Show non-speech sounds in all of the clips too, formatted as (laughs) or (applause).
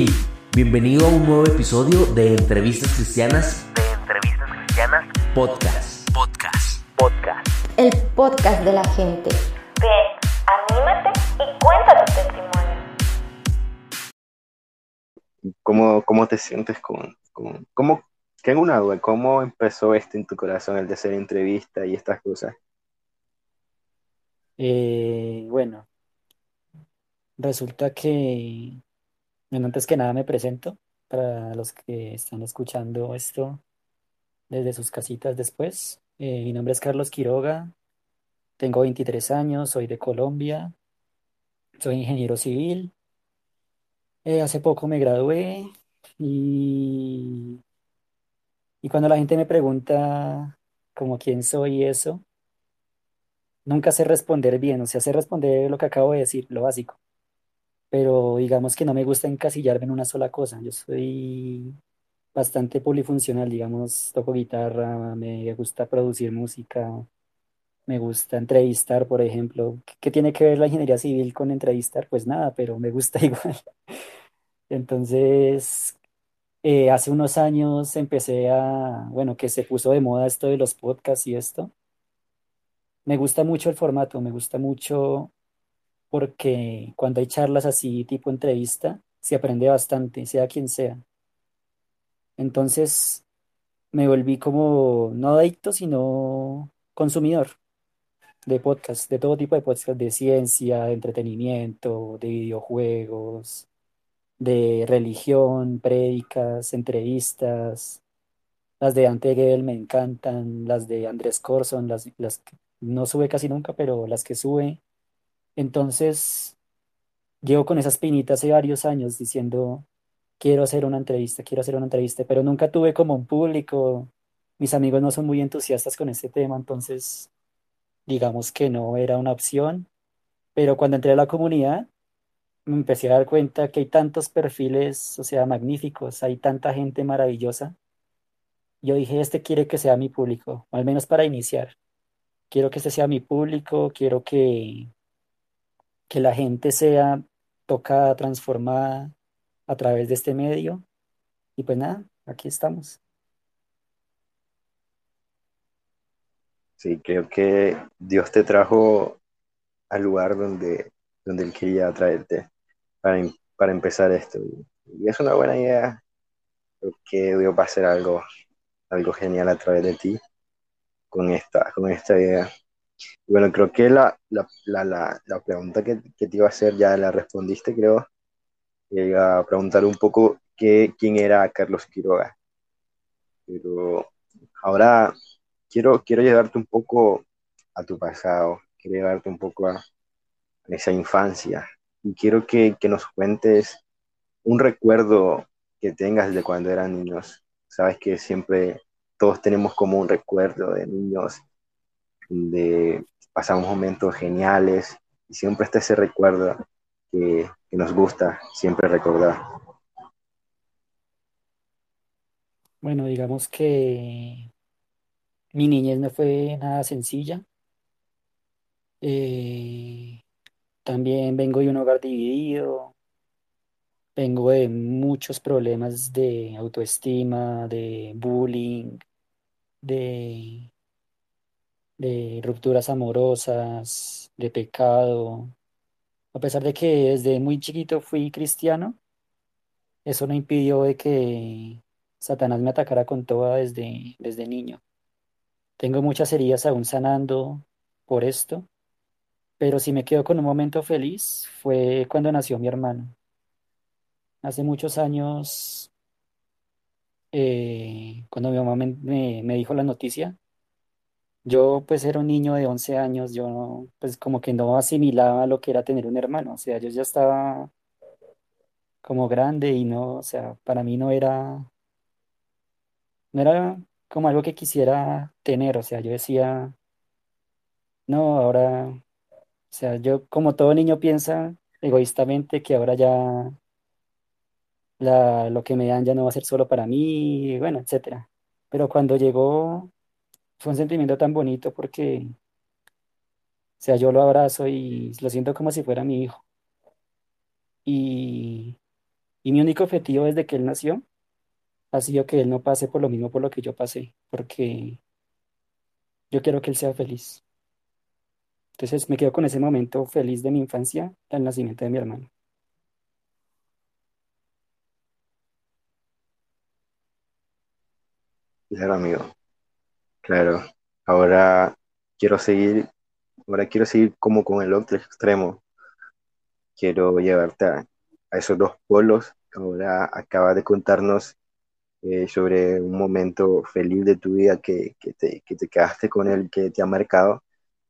Hey, bienvenido a un nuevo episodio de Entrevistas Cristianas. De Entrevistas Cristianas Podcast. Podcast. Podcast. El podcast de la gente. Ven, anímate y cuenta tu testimonio. ¿Cómo, cómo te sientes con, con cómo, tengo una duda, ¿cómo empezó esto en tu corazón, el de hacer entrevista y estas cosas? Eh, bueno, resulta que, bueno, antes que nada me presento para los que están escuchando esto desde sus casitas después. Eh, mi nombre es Carlos Quiroga, tengo 23 años, soy de Colombia, soy ingeniero civil. Eh, hace poco me gradué y, y cuando la gente me pregunta como quién soy y eso, nunca sé responder bien, o sea, sé responder lo que acabo de decir, lo básico, pero digamos que no me gusta encasillarme en una sola cosa. Yo soy bastante polifuncional, digamos, toco guitarra, me gusta producir música, me gusta entrevistar, por ejemplo. ¿Qué, tiene que ver la ingeniería civil con entrevistar? Pues nada, pero me gusta (laughs) igual. Entonces, eh, hace unos años empecé a, bueno, que se puso de moda esto de los podcasts y esto. Me gusta mucho el formato, me gusta mucho porque cuando hay charlas así, tipo entrevista, se aprende bastante, sea quien sea. Entonces me volví como, no adicto, sino consumidor de podcasts, de todo tipo de podcasts, de ciencia, de entretenimiento, de videojuegos, de religión, prédicas, entrevistas. Las de Ante Gebel me encantan, las de Andrés Corson, las, las que no sube casi nunca, pero las que sube. Entonces, llevo con esas pinitas hace varios años diciendo, quiero hacer una entrevista, quiero hacer una entrevista, pero nunca tuve como un público. Mis amigos no son muy entusiastas con este tema, entonces digamos que no era una opción. Pero cuando entré a la comunidad, me empecé a dar cuenta que hay tantos perfiles, o sea, magníficos, hay tanta gente maravillosa. Yo dije, este quiere que sea mi público, al menos para iniciar. Quiero que este sea mi público, quiero que, que la gente sea tocada, transformada a través de este medio. Y pues nada, aquí estamos. Sí, creo que Dios te trajo al lugar donde, donde Él quería traerte para, em- para empezar esto. Y es una buena idea. Creo que Dios va a hacer algo, algo genial a través de ti con esta, con esta idea. Bueno, creo que la, la, la, la, pregunta que, que te iba a hacer ya la respondiste, creo. Iba a preguntar un poco qué, quién era Carlos Quiroga. Pero ahora quiero, quiero llevarte un poco a tu pasado, quiero llevarte un poco a, a esa infancia. Y quiero que, que nos cuentes un recuerdo que tengas de cuando eran niños. Sabes que siempre todos tenemos como un recuerdo de niños, de pasamos momentos geniales y siempre está ese recuerdo que, que nos gusta siempre recordar. Bueno, digamos que mi niñez no fue nada sencilla. Eh, también vengo de un hogar dividido, vengo de muchos problemas de autoestima, de bullying, de, de rupturas amorosas, de pecado. A pesar de que desde muy chiquito fui cristiano, eso no impidió de que Satanás me atacara con toda desde, desde niño. Tengo muchas heridas aún sanando por esto, pero si me quedo con un momento feliz fue cuando nació mi hermano. Hace muchos años, eh, cuando mi mamá me, me- me dijo la noticia, yo pues era un niño de 11 años, yo pues como que no asimilaba lo que era tener un hermano, o sea, yo ya estaba como grande y no, o sea, para mí no era, no era como algo que quisiera tener, o sea, yo decía, no, ahora, o sea, yo como todo niño piensa egoístamente que ahora ya la, lo que me dan ya no va a ser solo para mí, bueno, etcétera. Pero cuando llegó fue un sentimiento tan bonito porque, o sea, yo lo abrazo y lo siento como si fuera mi hijo. Y, mi único objetivo desde que él nació ha sido que él no pase por lo mismo por lo que yo pasé, porque yo quiero que él sea feliz. Entonces me quedo con ese momento feliz de mi infancia, el nacimiento de mi hermano. Amigo. Claro. Ahora quiero seguir, ahora quiero seguir como con el otro extremo. Quiero llevarte a, esos dos polos. Ahora acabas de contarnos eh, sobre un momento feliz de tu vida que, que te, que te quedaste con él, que te ha marcado,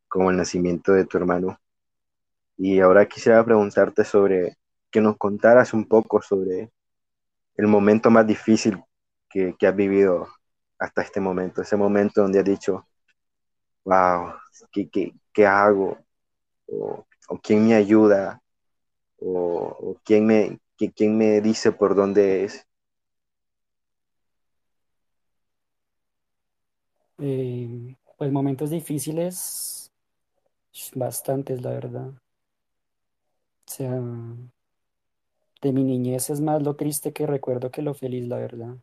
como el nacimiento de tu hermano. Y ahora quisiera preguntarte sobre, que nos contaras un poco sobre el momento más difícil que, que has vivido hasta este momento, ese momento donde has dicho, wow, ¿qué, qué, qué hago? O, quién me ayuda? O, quién, me, quién me dice por dónde es. Eh, pues momentos difíciles, bastantes, la verdad. O sea, de mi niñez es más lo triste que recuerdo que lo feliz, la verdad.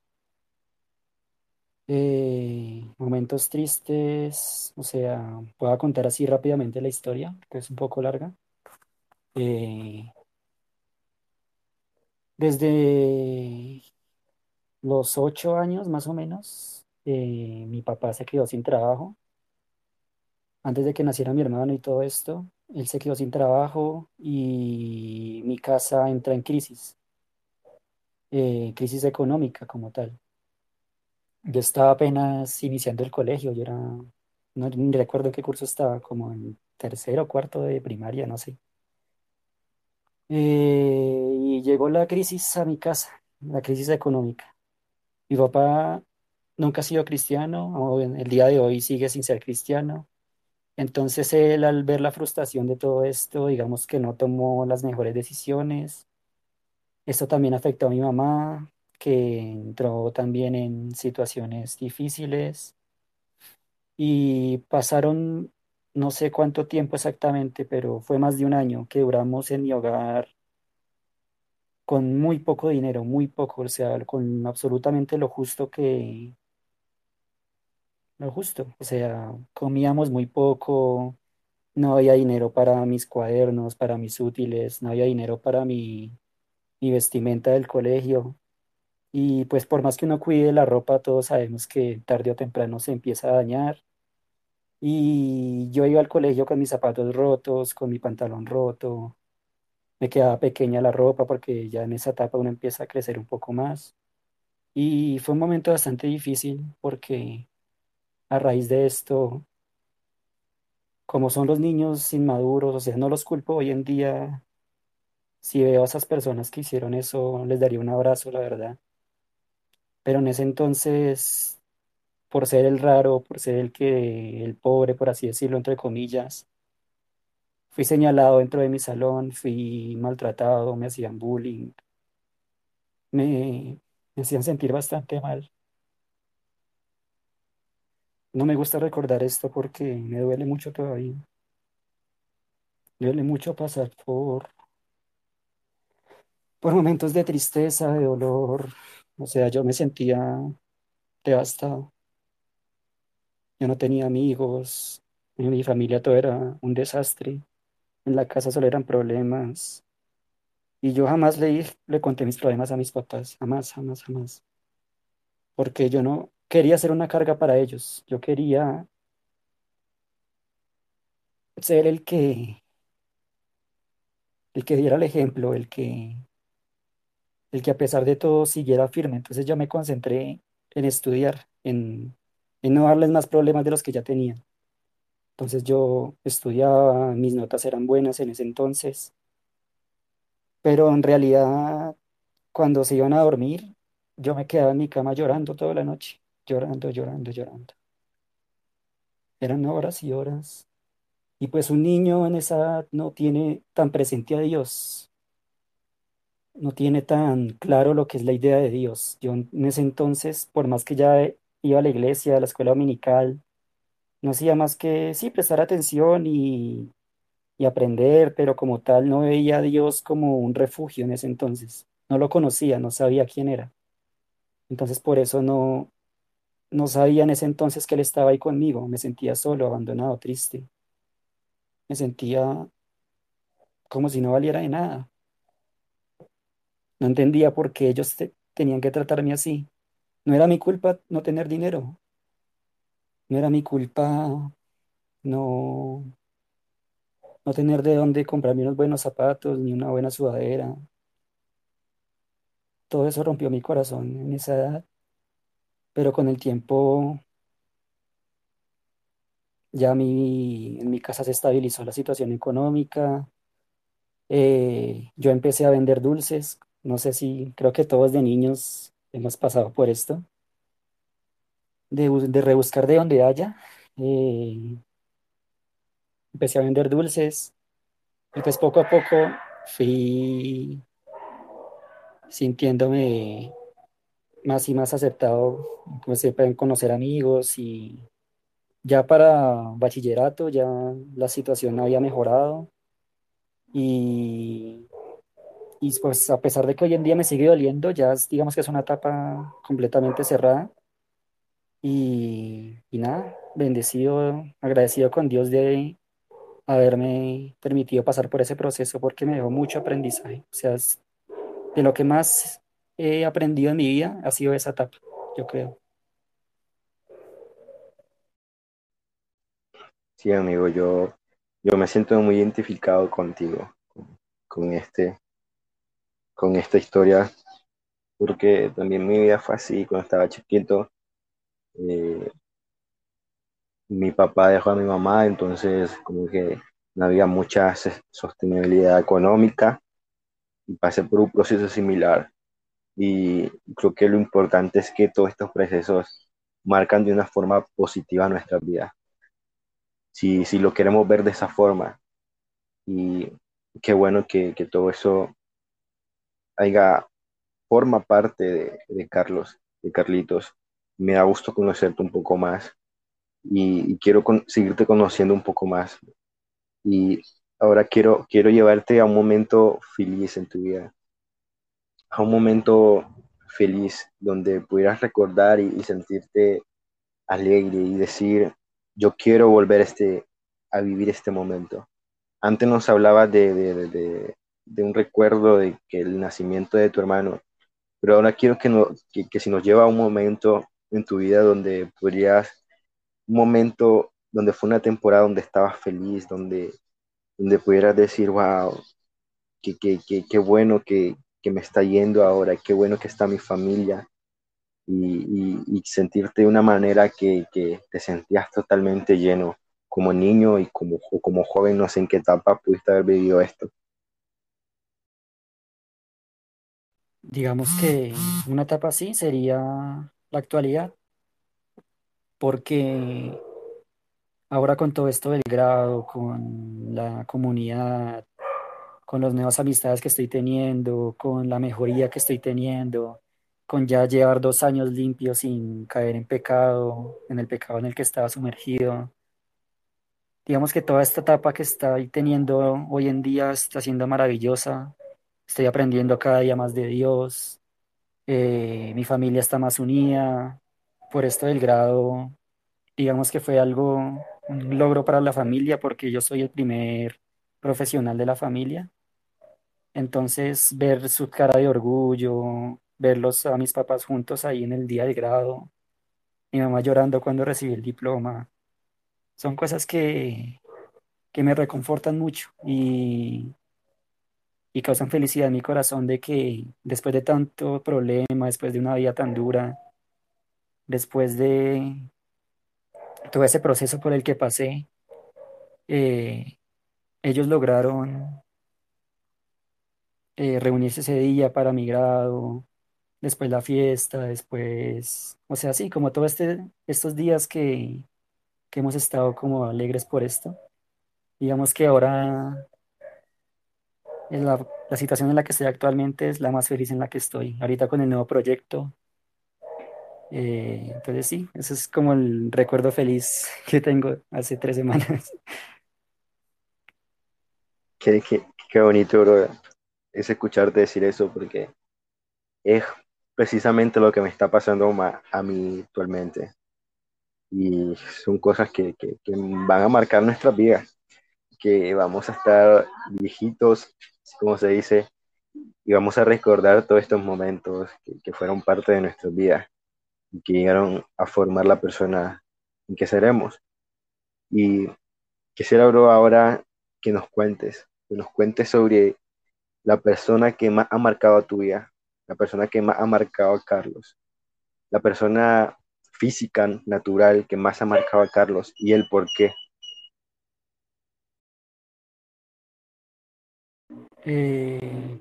Eh, momentos tristes, o sea, puedo contar así rápidamente la historia, que es un poco larga. Eh, desde los ocho años más o menos, eh, mi papá se quedó sin trabajo. Antes de que naciera mi hermano y todo esto, él se quedó sin trabajo y mi casa entra en crisis, crisis económica como tal. Yo estaba apenas iniciando el colegio, yo era, no recuerdo qué curso estaba, como en tercero o cuarto de primaria, no sé. Eh, y llegó la crisis a mi casa, la crisis económica. Mi papá nunca ha sido cristiano, el día de hoy sigue sin ser cristiano. Entonces él al ver la frustración de todo esto, digamos que no tomó las mejores decisiones. Esto también afectó a mi mamá, que entró también en situaciones difíciles y pasaron no sé cuánto tiempo exactamente, pero fue más de un año que duramos en mi hogar con muy poco dinero, muy poco, o sea, con absolutamente lo justo que, lo justo, o sea, comíamos muy poco, no había dinero para mis cuadernos, para mis útiles, no había dinero para mi, mi vestimenta del colegio. Y pues por más que uno cuide la ropa, todos sabemos que tarde o temprano se empieza a dañar. Y yo iba al colegio con mis zapatos rotos, con mi pantalón roto, me quedaba pequeña la ropa porque ya en esa etapa uno empieza a crecer un poco más. Y fue un momento bastante difícil porque a raíz de esto, como son los niños inmaduros, o sea, no los culpo hoy en día, si veo a esas personas que hicieron eso, les daría un abrazo, la verdad. Pero en ese entonces, por ser el raro, por ser el que, el pobre, por así decirlo, entre comillas, fui señalado dentro de mi salón, fui maltratado, me hacían bullying, me, hacían sentir bastante mal. No me gusta recordar esto porque me duele mucho todavía. Duele mucho pasar por, por momentos de tristeza, de dolor. O sea, yo me sentía devastado. Yo no tenía amigos, en mi familia todo era un desastre, en la casa solo eran problemas. Y yo jamás le, le conté mis problemas a mis papás, jamás, jamás, jamás. Porque yo no quería ser una carga para ellos. Yo quería ser el que, el que diera el ejemplo, el que, el que a pesar de todo siguiera firme. Entonces yo me concentré en estudiar, en, en no darles más problemas de los que ya tenía. Entonces yo estudiaba, mis notas eran buenas en ese entonces, pero en realidad cuando se iban a dormir, yo me quedaba en mi cama llorando toda la noche, llorando, llorando, llorando. Eran horas y horas. Y pues un niño en esa edad no tiene tan presente a Dios, no tiene tan claro lo que es la idea de Dios. Yo en ese entonces, por más que ya iba a la iglesia, a la escuela dominical, no hacía más que, sí, prestar atención y, y aprender, pero como tal no veía a Dios como un refugio en ese entonces. no lo conocía, no sabía quién era. Entonces por eso no, no sabía en ese entonces que él estaba ahí conmigo. Me sentía solo, abandonado, triste. Me sentía como si no valiera de nada. No entendía por qué ellos te- tenían que tratarme así. No era mi culpa no tener dinero. No era mi culpa no, no tener de dónde comprarme unos buenos zapatos ni una buena sudadera. Todo eso rompió mi corazón en esa edad. Pero con el tiempo ya mi, en mi casa se estabilizó la situación económica. Eh, yo empecé a vender dulces. No sé si, creo que todos de niños hemos pasado por esto. De, de rebuscar de donde haya. Eh, empecé a vender dulces. Y pues poco a poco fui sintiéndome más y más aceptado. Comencé a conocer amigos y ya para bachillerato ya la situación había mejorado. Y, y pues a pesar de que hoy en día me sigue doliendo, ya es- digamos que es una etapa completamente cerrada. Y, y nada, bendecido, agradecido con Dios de haberme permitido pasar por ese proceso porque me dejó mucho aprendizaje. O sea, es- de lo que más he aprendido en mi vida ha sido esa etapa, yo creo. Sí, amigo, yo, yo me siento muy identificado contigo, con, con este, con esta historia, porque también mi vida fue así cuando estaba chiquito. eh, mi papá dejó a mi mamá, entonces como que no había mucha sostenibilidad económica y pasé por un proceso similar. Y creo que lo importante es que todos estos procesos marcan de una forma positiva nuestra vida. Si, si lo queremos ver de esa forma, y qué bueno que todo eso haya, forma parte de, Carlos, de Carlitos. Me da gusto conocerte un poco más y, quiero con- seguirte conociendo un poco más. Y ahora quiero, quiero llevarte a un momento feliz en tu vida, a un momento feliz donde pudieras recordar y, sentirte alegre y decir, yo quiero volver este, a vivir este momento. Antes nos hablabas de, de- un recuerdo de que el nacimiento de tu hermano, pero ahora quiero que, no, que, que si nos lleva a un momento en tu vida donde podrías, un momento donde fue una temporada donde estabas feliz, donde, donde pudieras decir, wow, qué, qué, qué, qué bueno que, que me está yendo ahora, qué bueno que está mi familia, y, y- sentirte de una manera que, que te sentías totalmente lleno como niño y como, como joven, no sé en qué etapa pudiste haber vivido esto. Digamos que (gasps) una etapa así sería la actualidad, porque ahora con todo esto del grado, con la comunidad, con las nuevas amistades que estoy teniendo, con la mejoría que estoy teniendo, con ya llevar dos años limpios sin caer en pecado, en el pecado en el que estaba sumergido. Digamos que toda esta etapa que estoy teniendo hoy en día está siendo maravillosa. Estoy aprendiendo cada día más de Dios. eh, mi familia está más unida. Por esto del grado, digamos que fue algo, un logro para la familia porque yo soy el primer profesional de la familia. Entonces, ver su cara de orgullo, verlos a mis papás juntos ahí en el día del grado, mi mamá llorando cuando recibí el diploma, son cosas que, que me reconfortan mucho y, y causan felicidad en mi corazón de que después de tanto problema, después de una vida tan dura, después de todo ese proceso por el que pasé, eh, ellos lograron eh, reunirse ese día para mi grado, después la fiesta, después, o sea, sí, como todos este, estos días que, que hemos estado como alegres por esto. Digamos que ahora la, situación en la que estoy actualmente es la más feliz en la que estoy, ahorita con el nuevo proyecto. eh, entonces sí, ese es como el recuerdo feliz (laughs) que tengo hace tres semanas. (laughs) Qué, qué, qué bonito, bro, es escucharte decir eso, porque es precisamente lo que me está pasando a mí actualmente. Y son cosas que, que, que van a marcar nuestra vida, que vamos a estar viejitos, como se dice, y vamos a recordar todos estos momentos que, fueron parte de nuestra vida y que llegaron a formar la persona en que seremos. Y quisiera, bro, ahora que nos cuentes, que nos cuentes sobre la persona que más ha marcado a tu vida, la persona que más ha marcado a Carlos, la persona física, natural, que más ha marcado a Carlos y el por qué.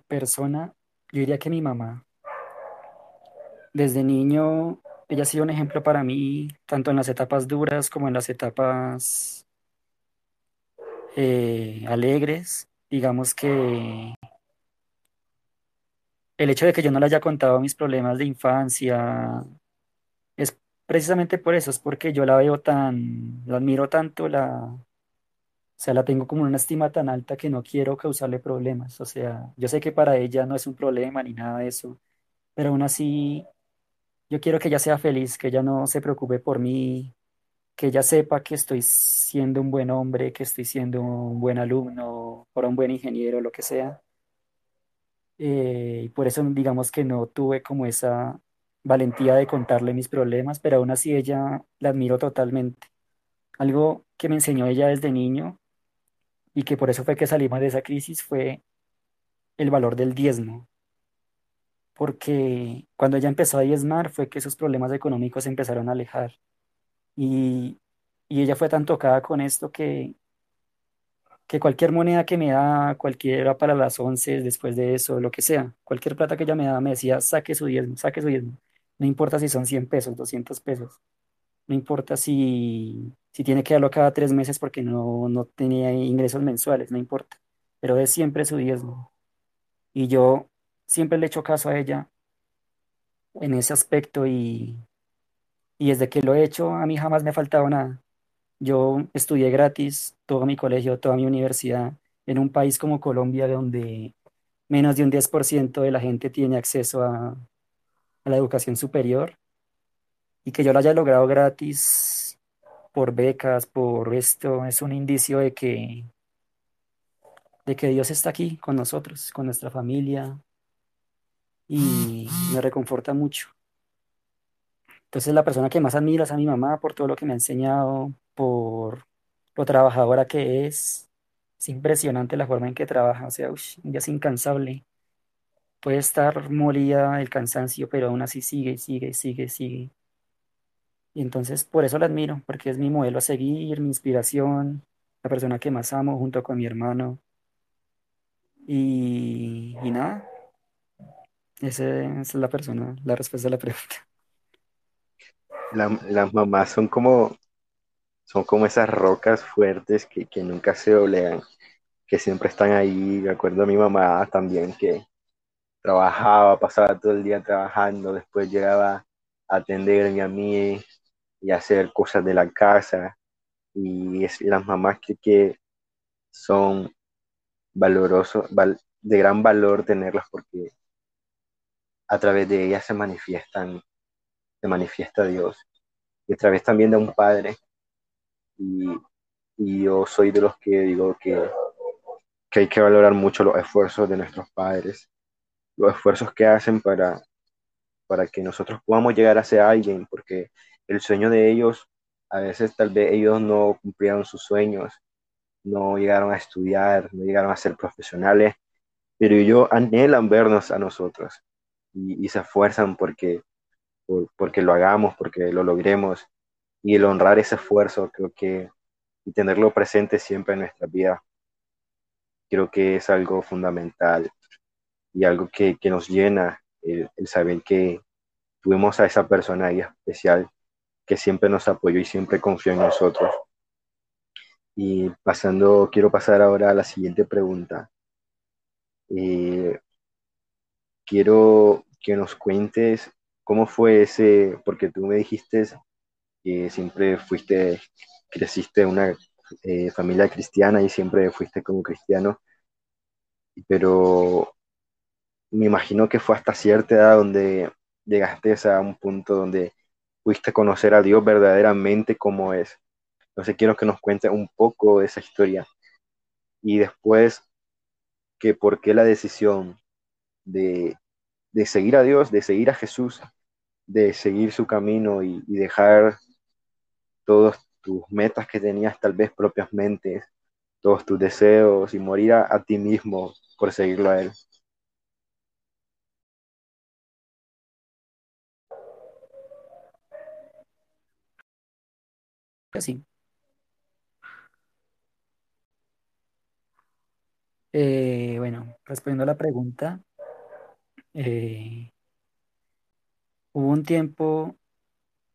Persona, yo diría que mi mamá. Desde niño, ella ha sido un ejemplo para mí, tanto en las etapas duras como en las etapas eh, alegres. Digamos que el hecho de que yo no le haya contado mis problemas de infancia es precisamente por eso, es porque yo la veo tan, la admiro tanto, la, o sea, la tengo como una estima tan alta que no quiero causarle problemas. O sea, yo sé que para ella no es un problema ni nada de eso, pero aún así yo quiero que ella sea feliz, que ella no se preocupe por mí, que ella sepa que estoy siendo un buen hombre, que estoy siendo un buen alumno, o un buen ingeniero, lo que sea. Eh, y por eso digamos que no tuve como esa valentía de contarle mis problemas, pero aún así ella la admiro totalmente. Algo que me enseñó ella desde niño y que por eso fue que salimos de esa crisis fue el valor del diezmo. Porque cuando ella empezó a diezmar fue que sus problemas económicos se empezaron a alejar. Y, y ella fue tan tocada con esto que, que cualquier moneda que me da, cualquiera para las once, después de eso, lo que sea, cualquier plata que ella me da, me decía, saque su diezmo, saque su diezmo. No importa si son 100 pesos, 200 pesos. No importa si, si tiene que darlo cada tres meses porque no, no tenía ingresos mensuales, no importa. Pero es siempre su diezmo. Y yo siempre le echo caso a ella en ese aspecto y, y desde que lo he hecho, a mí jamás me ha faltado nada. Yo estudié gratis todo mi colegio, toda mi universidad en un país como Colombia, donde menos de un 10% de la gente tiene acceso a, a la educación superior y que yo lo haya logrado gratis por becas, por esto, es un indicio de que, de que Dios está aquí con nosotros, con nuestra familia y me reconforta mucho. Entonces la persona que más admiro es a mi mamá por todo lo que me ha enseñado, por lo trabajadora que es. Es impresionante la forma en que trabaja, o sea, ush, ella es incansable. Puede estar molida del cansancio, pero aún así sigue, sigue, sigue, sigue. Y entonces por eso la admiro, porque es mi modelo a seguir, mi inspiración, la persona que más amo junto con mi hermano. Y, y nada, esa es la persona, la respuesta a la pregunta. La- las mamás son como, son como esas rocas fuertes que, que nunca se doblegan, que siempre están ahí. Me acuerdo a mi mamá también que trabajaba, pasaba todo el día trabajando, después llegaba a atenderme a mí y hacer cosas de la casa. Y es, las mamás que, que son valorosos, val- de gran valor tenerlas porque a través de ellas se manifiestan, se manifiesta Dios. Y a través también de un padre. Y, y yo soy de los que digo que, que hay que valorar mucho los esfuerzos de nuestros padres, los esfuerzos que hacen para, para que nosotros podamos llegar a ser alguien, porque el sueño de ellos, a veces tal vez ellos no cumplieron sus sueños, no llegaron a estudiar, no llegaron a ser profesionales, pero ellos anhelan vernos a nosotros y, se esfuerzan porque, por- porque lo hagamos, porque lo logremos. Y el honrar ese esfuerzo, creo que y tenerlo presente siempre en nuestra vida, creo que es algo fundamental y algo que, que nos llena el, el saber que tuvimos a esa persona ahí especial que siempre nos apoyó y siempre confió en nosotros. Y pasando, quiero pasar ahora a la siguiente pregunta. Eh, quiero que nos cuentes cómo fue ese, porque tú me dijiste que siempre fuiste, creciste en una eh, familia cristiana y siempre fuiste como cristiano, pero me imagino que fue hasta cierta edad donde llegaste a un punto donde pudiste conocer a Dios verdaderamente como es. Entonces quiero que nos cuentes un poco de esa historia. Y después, que por qué la decisión de, de seguir a Dios, de seguir a Jesús, de seguir su camino y, dejar todas tus metas que tenías tal vez propiamente, todos tus deseos y morir a, a ti mismo por seguirlo a Él. Así. Eh, bueno, respondiendo a la pregunta, eh, hubo un tiempo,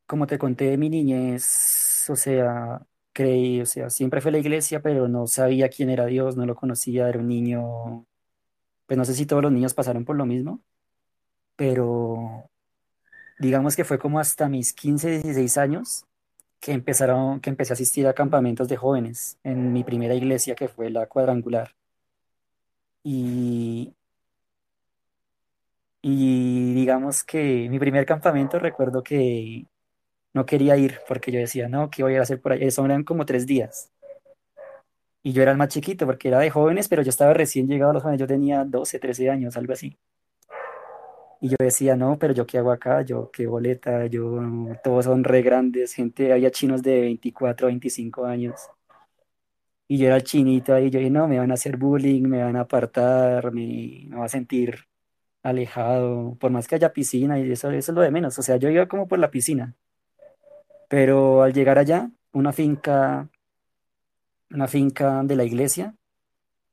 como te conté de mi niñez, o sea, creí, o sea, siempre fue a la iglesia, pero no sabía quién era Dios, no lo conocía, era un niño, pues no sé si todos los niños pasaron por lo mismo, pero digamos que fue como hasta mis 15 16 años que empezaron, que empecé a asistir a campamentos de jóvenes en mi primera iglesia, que fue la cuadrangular. Y, y digamos que mi primer campamento recuerdo que no quería ir porque yo decía, no, ¿qué voy a hacer por ahí? Eso eran como tres días. Y yo era el más chiquito porque era de jóvenes, pero yo estaba recién llegado a los jóvenes, yo tenía 12 13 años, algo así. Y yo decía, no, pero yo qué hago acá, yo qué boleta, yo, todos son re grandes, gente, había chinos de 24 25 años. Y yo era el chinito ahí, yo dije, no, me van a hacer bullying, me van a apartar, me, me voy a sentir alejado, por más que haya piscina y eso, eso es lo de menos. O sea, yo iba como por la piscina, pero al llegar allá, una finca, una finca de la iglesia,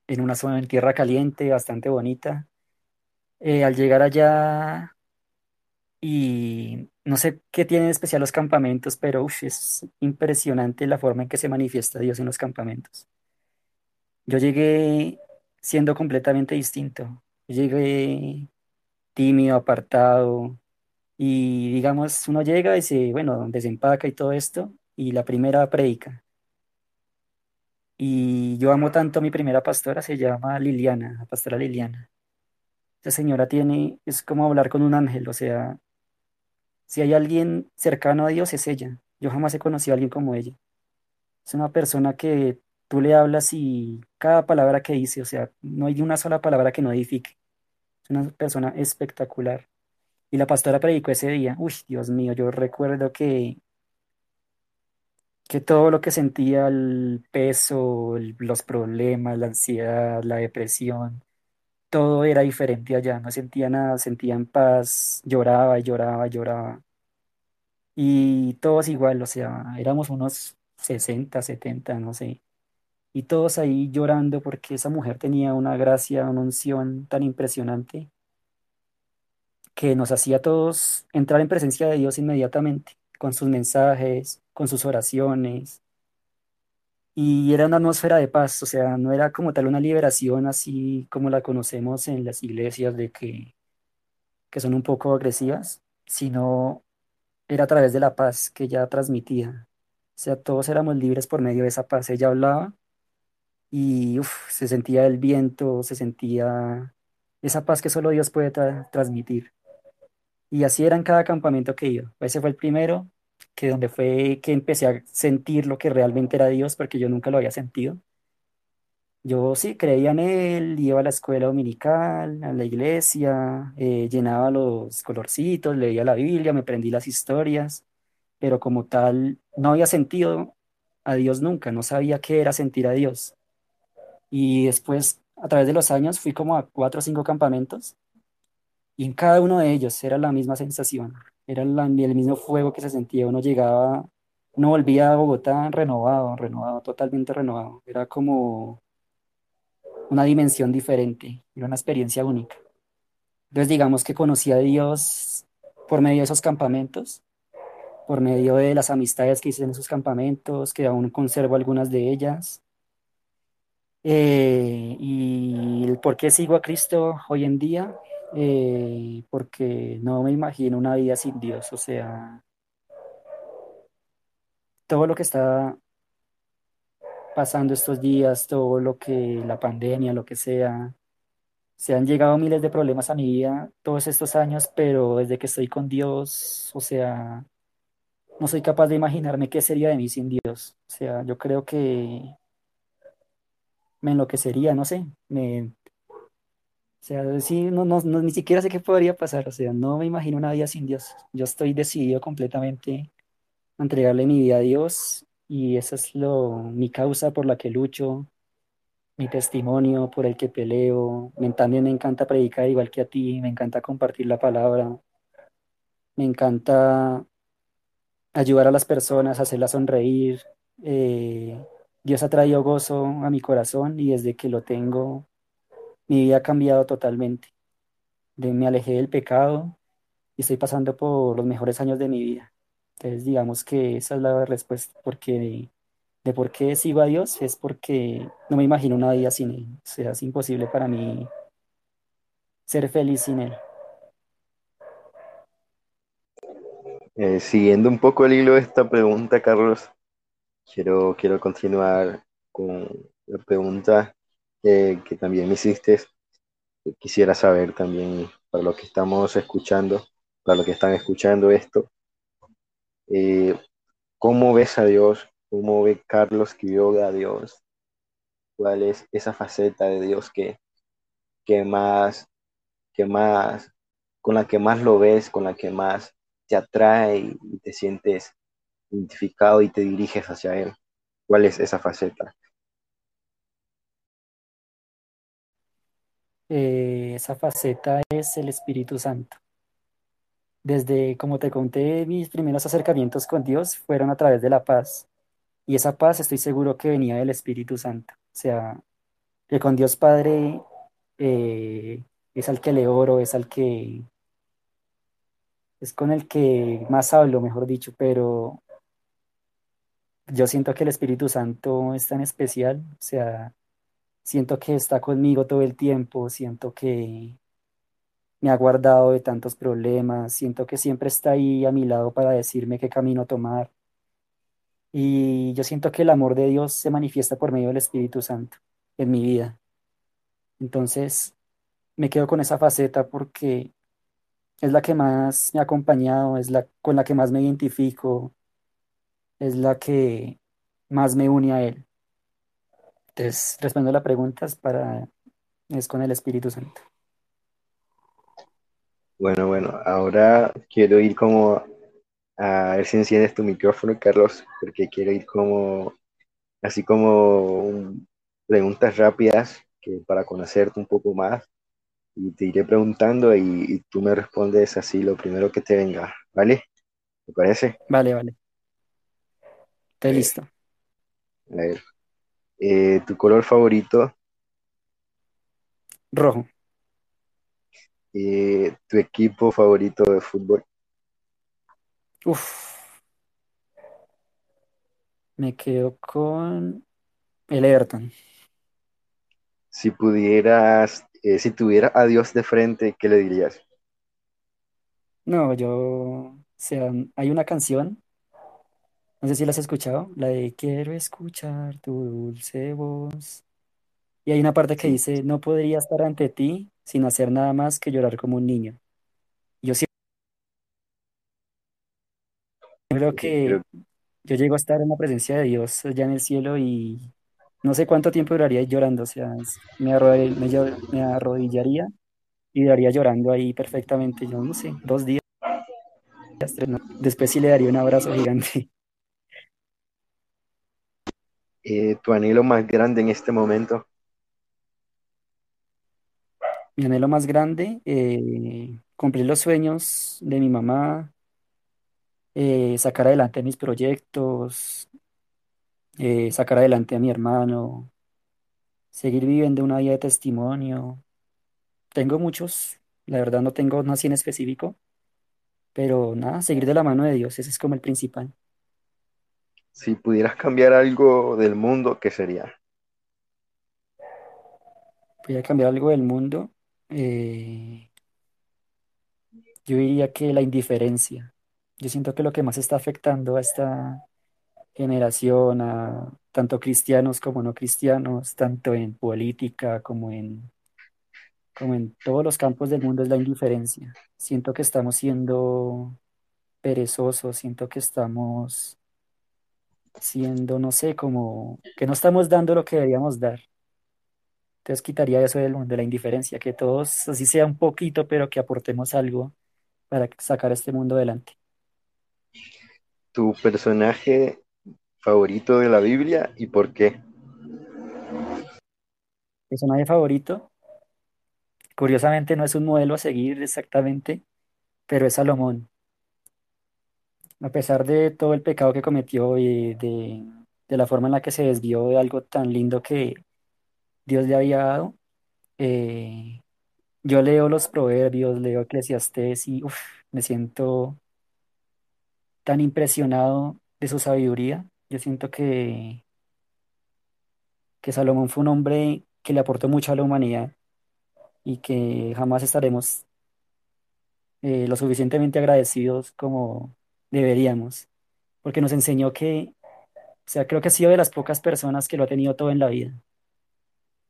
en una zona en tierra caliente, bastante bonita. Eh, al llegar allá y no sé qué tienen especial los campamentos, pero es impresionante la forma en que se manifiesta Dios en los campamentos. Yo llegué siendo completamente distinto. Llegué tímido, apartado, y digamos, uno llega y se, bueno, desempaca y todo esto, y la primera predica. Y yo amo tanto a mi primera pastora, se llama Liliana, la pastora Liliana. Esa señora tiene, es como hablar con un ángel, o sea, si hay alguien cercano a Dios es ella. Yo jamás he conocido a alguien como ella. Es una persona que tú le hablas y cada palabra que dice, o sea, no hay una sola palabra que no edifique. Es una persona espectacular. Y la pastora predicó ese día. Uy, Dios mío, yo recuerdo que, que todo lo que sentía, el peso, los problemas, la ansiedad, la depresión, todo era diferente allá. No sentía nada, sentía en paz, lloraba lloraba lloraba. Y todos igual, o sea, éramos unos 60 70 no sé. Y todos ahí llorando porque esa mujer tenía una gracia, una unción tan impresionante que nos hacía a todos entrar en presencia de Dios inmediatamente, con sus mensajes, con sus oraciones. Y era una atmósfera de paz, o sea, no era como tal una liberación así como la conocemos en las iglesias de que, que son un poco agresivas, sino era a través de la paz que ella transmitía. O sea, todos éramos libres por medio de esa paz. Ella hablaba y uf, se sentía el viento, se sentía esa paz que solo Dios puede tra- transmitir. Y así era en cada campamento que iba. Ese fue el primero, que donde fue que empecé a sentir lo que realmente era Dios, porque yo nunca lo había sentido. Yo sí creía en Él, iba a la escuela dominical, a la iglesia, eh, llenaba los colorcitos, leía la Biblia, me aprendí las historias, pero como tal no había sentido a Dios nunca, no sabía qué era sentir a Dios. Y después, a través de los años, fui como a cuatro o cinco campamentos y en cada uno de ellos era la misma sensación, era el mismo fuego que se sentía. Uno llegaba, uno volvía a Bogotá renovado, renovado, totalmente renovado. Era como una dimensión diferente, era una experiencia única. Entonces, digamos que conocí a Dios por medio de esos campamentos, por medio de las amistades que hice en esos campamentos, que aún conservo algunas de ellas. Eh, y el por qué sigo a Cristo hoy en día, eh, porque no me imagino una vida sin Dios. O sea, todo lo que está pasando estos días, todo lo que la pandemia, lo que sea, Se han llegado miles de problemas a mi vida todos estos años, pero desde que estoy con Dios, o sea, no soy capaz de imaginarme qué sería de mí sin Dios. O sea, yo creo que me enloquecería, no sé, me, sea, sí, no, no, no, ni siquiera sé qué podría pasar, o sea, no me imagino una vida sin Dios. Yo estoy decidido completamente a entregarle mi vida a Dios y esa es lo, mi causa por la que lucho, mi testimonio por el que peleo. Me- también me encanta predicar igual que a ti, me encanta compartir la palabra, me encanta ayudar a las personas, hacerlas sonreír. Eh, Dios ha traído gozo a mi corazón y desde que lo tengo, mi vida ha cambiado totalmente. Me alejé del pecado y estoy pasando por los mejores años de mi vida. Entonces, digamos que esa es la respuesta, porque de por qué sigo a Dios es porque no me imagino una vida sin Él. O sea, es imposible para mí ser feliz sin Él. Eh, siguiendo un poco el hilo de esta pregunta, Carlos, quiero, quiero continuar con la pregunta que, que también hiciste. Quisiera saber también, para los que estamos escuchando, para los que están escuchando esto, eh, ¿cómo ves a Dios? ¿Cómo ve Carlos vio a Dios? ¿Cuál es esa faceta de Dios que, que más, que más, con la que más lo ves, con la que más te atrae y te sientes identificado y te diriges hacia Él? ¿Cuál es esa faceta? Eh, esa faceta es el Espíritu Santo. Desde, como te conté, mis primeros acercamientos con Dios fueron a través de la paz. Y esa paz estoy seguro que venía del Espíritu Santo. O sea, que con Dios Padre eh, es al que le oro, es al que, es con el que más hablo, mejor dicho, pero yo siento que el Espíritu Santo es tan especial, o sea, siento que está conmigo todo el tiempo, siento que me ha guardado de tantos problemas, siento que siempre está ahí a mi lado para decirme qué camino tomar. Y yo siento que el amor de Dios se manifiesta por medio del Espíritu Santo en mi vida. Entonces, me quedo con esa faceta porque es la que más me ha acompañado, es la con la que más me identifico, es la que más me une a Él. Entonces, respondo a la pregunta, es para, es con el Espíritu Santo. Bueno, bueno, ahora quiero ir como a ver si enciendes tu micrófono, Carlos, porque quiero ir como, así como un- preguntas rápidas que para conocerte un poco más y te iré preguntando y, y tú me respondes así lo primero que te venga, ¿vale? ¿Te parece? Vale, vale. Estoy Eh, listo. a ver, eh, ¿tu color favorito? Rojo. Eh, ¿tu equipo favorito de fútbol? Uf, me quedo con el Everton. Si pudieras, eh, si tuvieras a Dios de frente, ¿qué le dirías? No, yo, o sea, hay una canción, no sé si la has escuchado, la de Quiero escuchar tu dulce voz. Y hay una parte que Sí, dice, no podría estar ante ti sin hacer nada más que llorar como un niño. Yo siempre creo que creo yo llego a estar en la presencia de Dios allá en el cielo y no sé cuánto tiempo duraría llorando, o sea, es- me me llo- me arrodillaría y duraría llorando ahí perfectamente, yo no sé, dos días, tres, ¿no? Después sí le daría un abrazo gigante. Eh, tu anhelo más grande en este momento. Mi anhelo más grande, eh, cumplir los sueños de mi mamá, eh, sacar adelante mis proyectos, eh, sacar adelante a mi hermano, seguir viviendo una vida de testimonio. Tengo muchos, la verdad no tengo así en específico, pero nada, seguir de la mano de Dios, ese es como el principal. Si pudieras cambiar algo del mundo, ¿qué sería? Voy a cambiar algo del mundo. eh, yo diría que la indiferencia. Yo siento que lo que más está afectando a esta generación, a tanto cristianos como no cristianos, tanto en política como en, como en todos los campos del mundo, es la indiferencia. Siento que estamos siendo perezosos, siento que estamos siendo, no sé, como que no estamos dando lo que deberíamos dar. Entonces quitaría eso mundo, de la indiferencia, que todos, así sea un poquito, pero que aportemos algo para sacar este mundo adelante. ¿Tu personaje favorito de la Biblia y por qué? Personaje favorito, curiosamente no es un modelo a seguir exactamente, pero es Salomón. A pesar de todo el pecado que cometió y de, la forma en la que se desvió de algo tan lindo que Dios le había dado, eh, yo leo los proverbios, leo Eclesiastés y uf, me siento tan impresionado de su sabiduría. Yo siento que, que Salomón fue un hombre que le aportó mucho a la humanidad y que jamás estaremos eh, lo suficientemente agradecidos como deberíamos, porque nos enseñó que, o sea, creo que ha sido de las pocas personas que lo ha tenido todo en la vida.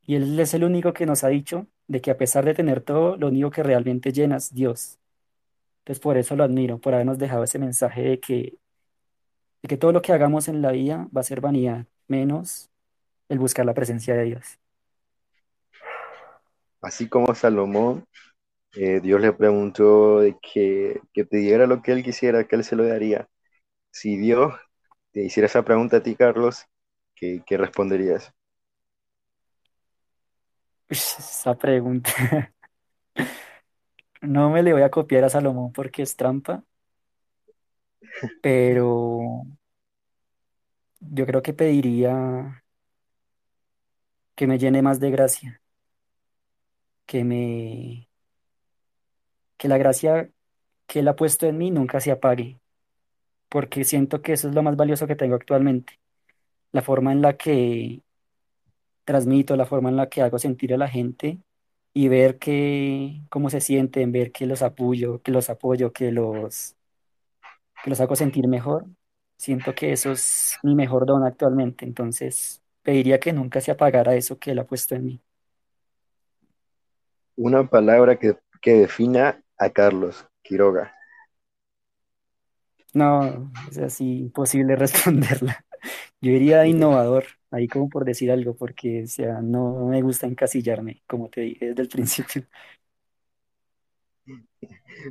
Y él es el único que nos ha dicho de que a pesar de tener todo, lo único que realmente llena es Dios. Entonces por eso lo admiro, por habernos dejado ese mensaje de que, de que todo lo que hagamos en la vida va a ser vanidad, menos el buscar la presencia de Dios. Así como Salomón, eh, Dios le preguntó que, que pidiera lo que él quisiera, que él se lo daría. Si Dios te hiciera esa pregunta a ti, Carlos, ¿qué, qué responderías? Esa pregunta. (laughs) No me le voy a copiar a Salomón porque es trampa, pero yo creo que pediría que me llene más de gracia, que me, que la gracia que él ha puesto en mí nunca se apague, porque siento que eso es lo más valioso que tengo actualmente, la forma en la que transmito, la forma en la que hago sentir a la gente y ver que, cómo se sienten, ver que los apoyo, que los apoyo, que los, los hago sentir mejor. Siento que eso es mi mejor don actualmente, entonces pediría que nunca se apagara eso que él ha puesto en mí. Una palabra que, que defina a Carlos Quiroga. No, es así imposible (laughs) responderla. Yo diría innovador, ahí como por decir algo, porque o sea, no me gusta encasillarme, como te dije desde el principio.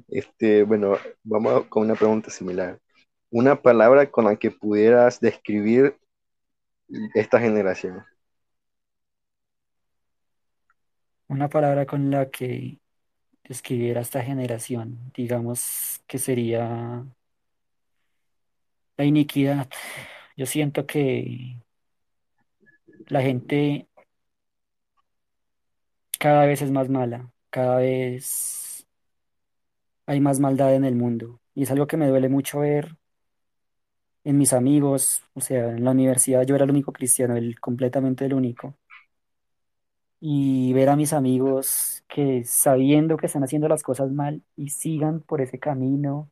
Este, bueno, vamos con una pregunta similar. Una palabra con la que pudieras describir esta generación. Una palabra con la que describiera esta generación, digamos que sería la iniquidad. Yo siento que la gente cada vez es más mala, cada vez hay más maldad en el mundo. Y es algo que me duele mucho ver en mis amigos, o sea, en la universidad yo era el único cristiano, el completamente el único. Y ver a mis amigos que sabiendo que están haciendo las cosas mal y sigan por ese camino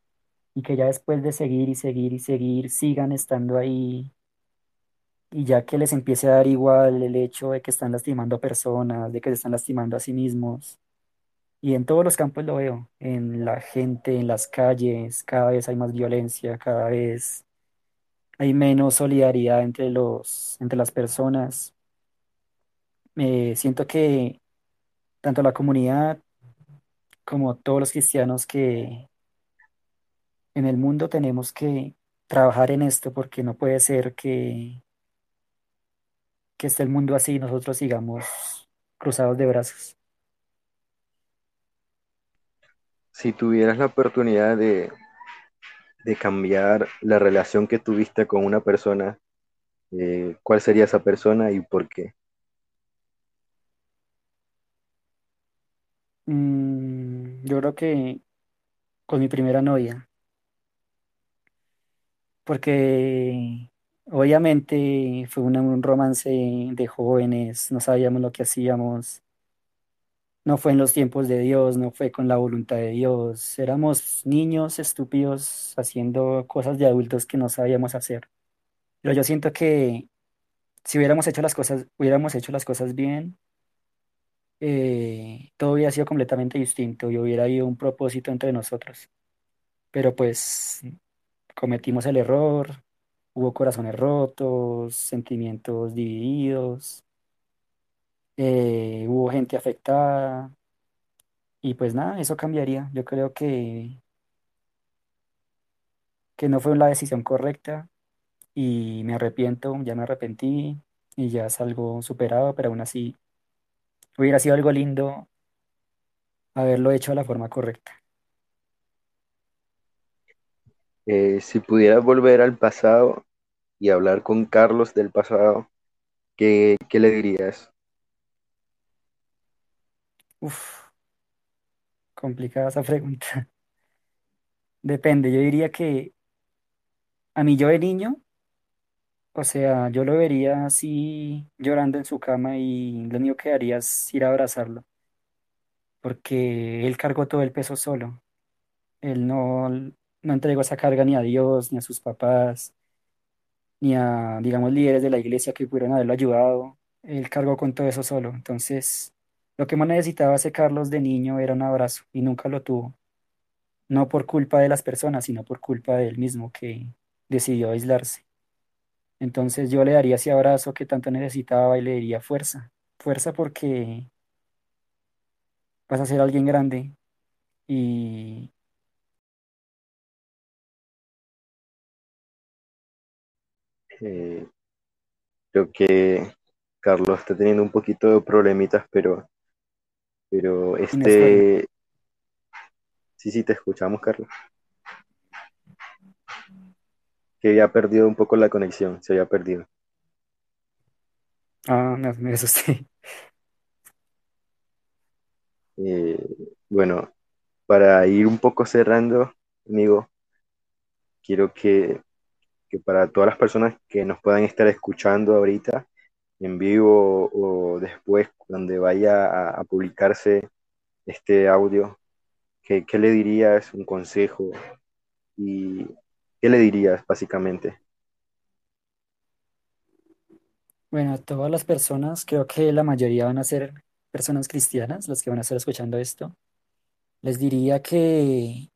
y que ya después de seguir y seguir y seguir sigan estando ahí y ya que les empiece a dar igual el hecho de que están lastimando a personas, de que se están lastimando a sí mismos. Y en todos los campos lo veo, en la gente, en las calles, cada vez hay más violencia, cada vez hay menos solidaridad entre los, entre las personas. Eh, siento que tanto la comunidad como todos los cristianos que en el mundo tenemos que trabajar en esto porque no puede ser que, que esté el mundo así y nosotros sigamos cruzados de brazos. Si tuvieras la oportunidad de, de cambiar la relación que tuviste con una persona, eh, ¿cuál sería esa persona y por qué? Mm, yo creo que con mi primera novia, porque obviamente fue una- un romance de jóvenes, no sabíamos lo que hacíamos, no fue en los tiempos de Dios, no fue con la voluntad de Dios, éramos niños estúpidos haciendo cosas de adultos que no sabíamos hacer. Pero yo siento que si hubiéramos hecho las cosas, hubiéramos hecho las cosas bien, eh, todo hubiera sido completamente distinto y hubiera habido un propósito entre nosotros. Pero pues cometimos el error, hubo corazones rotos, sentimientos divididos, eh, hubo gente afectada y pues nada, eso cambiaría. Yo creo que, que no fue la decisión correcta y me arrepiento, ya me arrepentí y ya es algo superado, pero aún así hubiera sido algo lindo haberlo hecho de la forma correcta. Eh, si pudieras volver al pasado y hablar con Carlos del pasado, ¿qué, qué le dirías? Uf, complicada esa pregunta. (laughs) Depende, yo diría que a mí yo de niño, o sea, yo lo vería así llorando en su cama y lo único que haría es ir a abrazarlo, porque él cargó todo el peso solo. Él no, no entregó esa carga ni a Dios, ni a sus papás, ni a, digamos, líderes de la iglesia que pudieron haberlo ayudado. Él cargó con todo eso solo. Entonces, lo que más necesitaba ese Carlos de niño era un abrazo y nunca lo tuvo. No por culpa de las personas, sino por culpa de él mismo que decidió aislarse. Entonces yo le daría ese abrazo que tanto necesitaba y le diría fuerza, fuerza porque vas a ser alguien grande y Eh, creo que Carlos está teniendo un poquito de problemitas, pero, pero este, sí, sí, te escuchamos, Carlos, que había perdido un poco la conexión, se había perdido. Ah, me, me asusté. Eh, bueno, para ir un poco cerrando, amigo, quiero que, que para todas las personas que nos puedan estar escuchando ahorita, en vivo o después, cuando vaya a, a publicarse este audio, ¿qué, qué le dirías? Un consejo y ¿qué le dirías básicamente? Bueno, a todas las personas, creo que la mayoría van a ser personas cristianas, las que van a estar escuchando esto. Les diría que,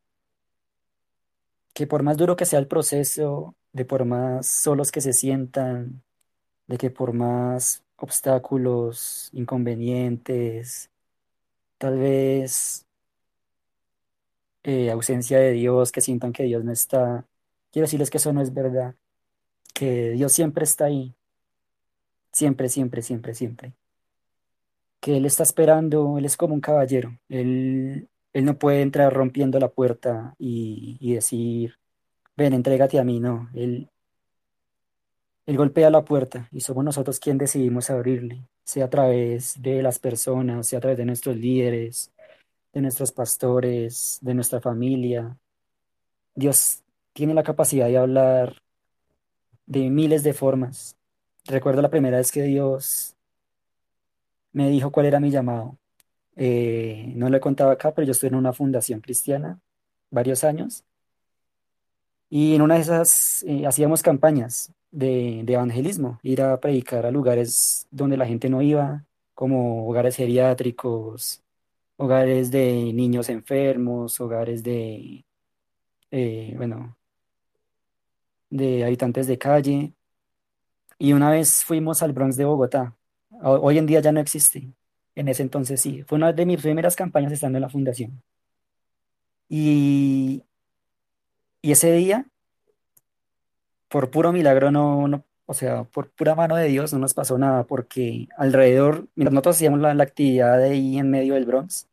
que por más duro que sea el proceso, de por más solos que se sientan, de que por más obstáculos, inconvenientes, tal vez eh, ausencia de Dios, que sientan que Dios no está, quiero decirles que eso no es verdad, que Dios siempre está ahí, siempre, siempre, siempre, siempre. Que Él está esperando, Él es como un caballero, Él, Él no puede entrar rompiendo la puerta y, decir, ven, entrégate a mí, no, Él Él golpea la puerta y somos nosotros quien decidimos abrirle, sea a través de las personas, sea a través de nuestros líderes, de nuestros pastores, de nuestra familia. Dios tiene la capacidad de hablar de miles de formas. Recuerdo la primera vez que Dios me dijo cuál era mi llamado. Eh, no lo he contado acá, pero yo estoy en una fundación cristiana varios años y en una de esas eh, hacíamos campañas de, de evangelismo, ir a predicar a lugares donde la gente no iba, como hogares geriátricos, hogares de niños enfermos, hogares de, eh, bueno, de habitantes de calle. Y una vez fuimos al Bronx de Bogotá. Ho- Hoy en día ya no existe. En ese entonces sí. Fue una de mis primeras campañas estando en la fundación. Y, y ese día, por puro milagro, no, no, o sea, por pura mano de Dios, no nos pasó nada, porque alrededor, mientras nosotros hacíamos la, la actividad ahí en medio del Bronx,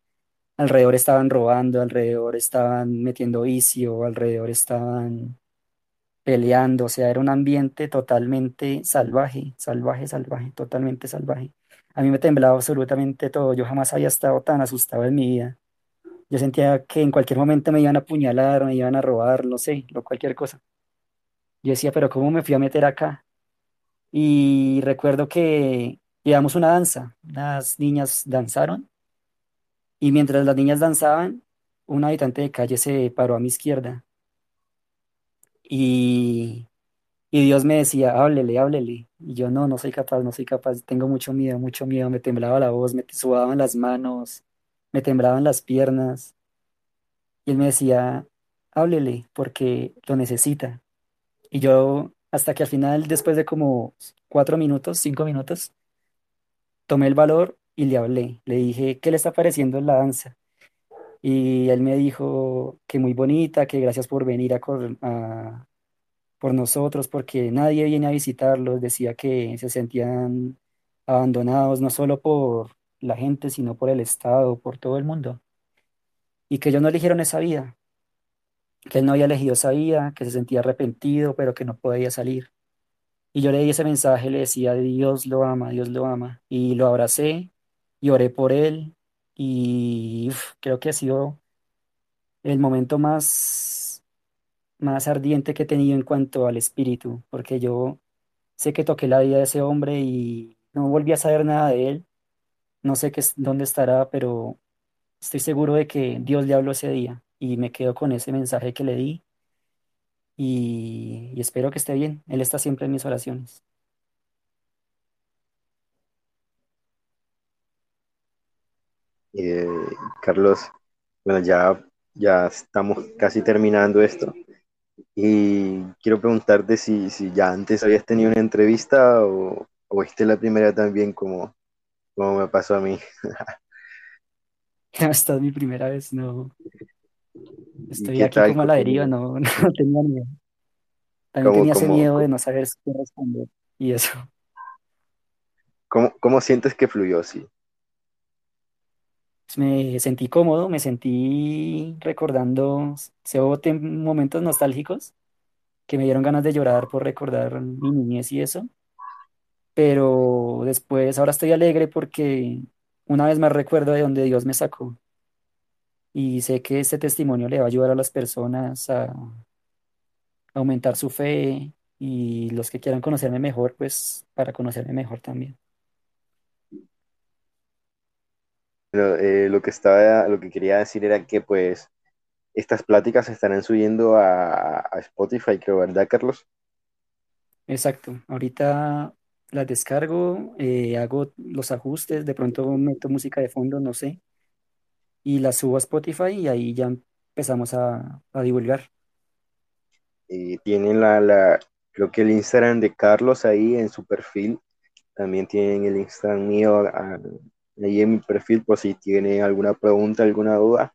alrededor estaban robando, alrededor estaban metiendo vicio, alrededor estaban peleando, o sea, era un ambiente totalmente salvaje, salvaje, salvaje, totalmente salvaje. A mí me temblaba absolutamente todo, yo jamás había estado tan asustado en mi vida. Yo sentía que en cualquier momento me iban a apuñalar, me iban a robar, no sé, lo, cualquier cosa. Yo decía, pero ¿cómo me fui a meter acá? Y recuerdo que llevamos una danza, las niñas danzaron y mientras las niñas danzaban, un habitante de calle se paró a mi izquierda y Y Dios me decía, háblele, háblele. Y yo no, no soy capaz, no soy capaz, tengo mucho miedo, mucho miedo. Me temblaba la voz, me sudaban las manos, me temblaban las piernas. Y él me decía, háblele, porque lo necesita. Y yo, hasta que al final, después de como cuatro minutos, cinco minutos, tomé el valor y le hablé. Le dije, ¿qué le está pareciendo la danza? Y él me dijo que muy bonita, que gracias por venir a, por nosotros, porque nadie viene a visitarlos. Decía que se sentían abandonados, no solo por la gente, sino por el Estado, por todo el mundo. Y que ellos no eligieron esa vida, que él no había elegido esa vida, que se sentía arrepentido, pero que no podía salir. Y yo le di ese mensaje, le decía, Dios lo ama, Dios lo ama. Y lo abracé y oré por él. Y creo que ha sido el momento más, más ardiente que he tenido en cuanto al espíritu, porque yo sé que toqué la vida de ese hombre y no volví a saber nada de él. No sé qué, es- dónde estará, pero estoy seguro de que Dios le habló ese día y me quedo con ese mensaje que le di y, y espero que esté bien. Él está siempre en mis oraciones. Eh, Carlos, bueno, ya, ya estamos casi terminando esto y quiero preguntarte si, si ya antes habías tenido una entrevista o, o esta es la primera también como, como me pasó a mí. (laughs) Esta es mi primera vez, no. ¿Y Estoy aquí tal? como a la deriva, (laughs) ¿Cómo, no, no tenía miedo. También tenía ese cómo, miedo de no saber qué responder y eso. cómo- cómo sientes que fluyó? Sí. Pues me sentí cómodo, me sentí recordando, se momentos nostálgicos que me dieron ganas de llorar por recordar mi niñez y eso, pero después ahora estoy alegre porque una vez más recuerdo de donde Dios me sacó y sé que este testimonio le va a ayudar a las personas a aumentar su fe y los que quieran conocerme mejor, pues para conocerme mejor también. Pero, eh, lo que estaba, lo que quería decir era que pues estas pláticas se estarán subiendo a, a Spotify, creo, ¿verdad, Carlos? Exacto, ahorita las descargo, eh, hago los ajustes, de pronto meto música de fondo, no sé, y las subo a Spotify y ahí ya empezamos a, a divulgar. Y tienen la, la, creo que el Instagram de Carlos ahí en su perfil. También tienen el Instagram mío ahí en mi perfil por si tienen alguna pregunta, alguna duda,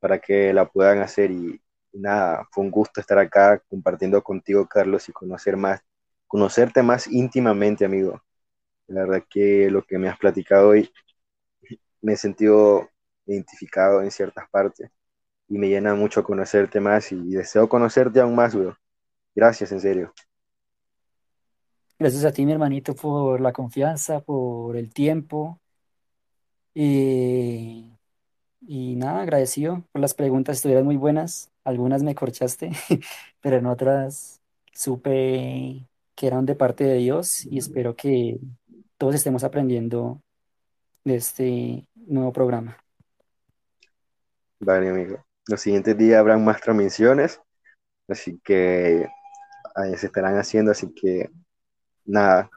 para que la puedan hacer. Y, nada, fue un gusto estar acá compartiendo contigo, Carlos, y conocer más, conocerte más íntimamente, amigo. La verdad que lo que me has platicado hoy me he sentido identificado en ciertas partes y me llena mucho conocerte más y deseo conocerte aún más, bro. Gracias, en serio. Gracias a ti, mi hermanito, por la confianza, por el tiempo y, y nada, agradecido por las preguntas, estuvieron muy buenas, algunas me corchaste, (laughs) pero en otras supe que eran de parte de Dios y espero que todos estemos aprendiendo de este nuevo programa. Vale, amigo. Los siguientes días habrán más transmisiones, así que se estarán haciendo, así que nada,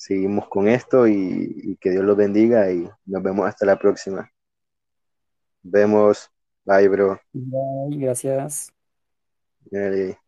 seguimos con esto y, y que Dios los bendiga y nos vemos hasta la próxima. Vemos. Bye, bro. Bye, gracias. Dale.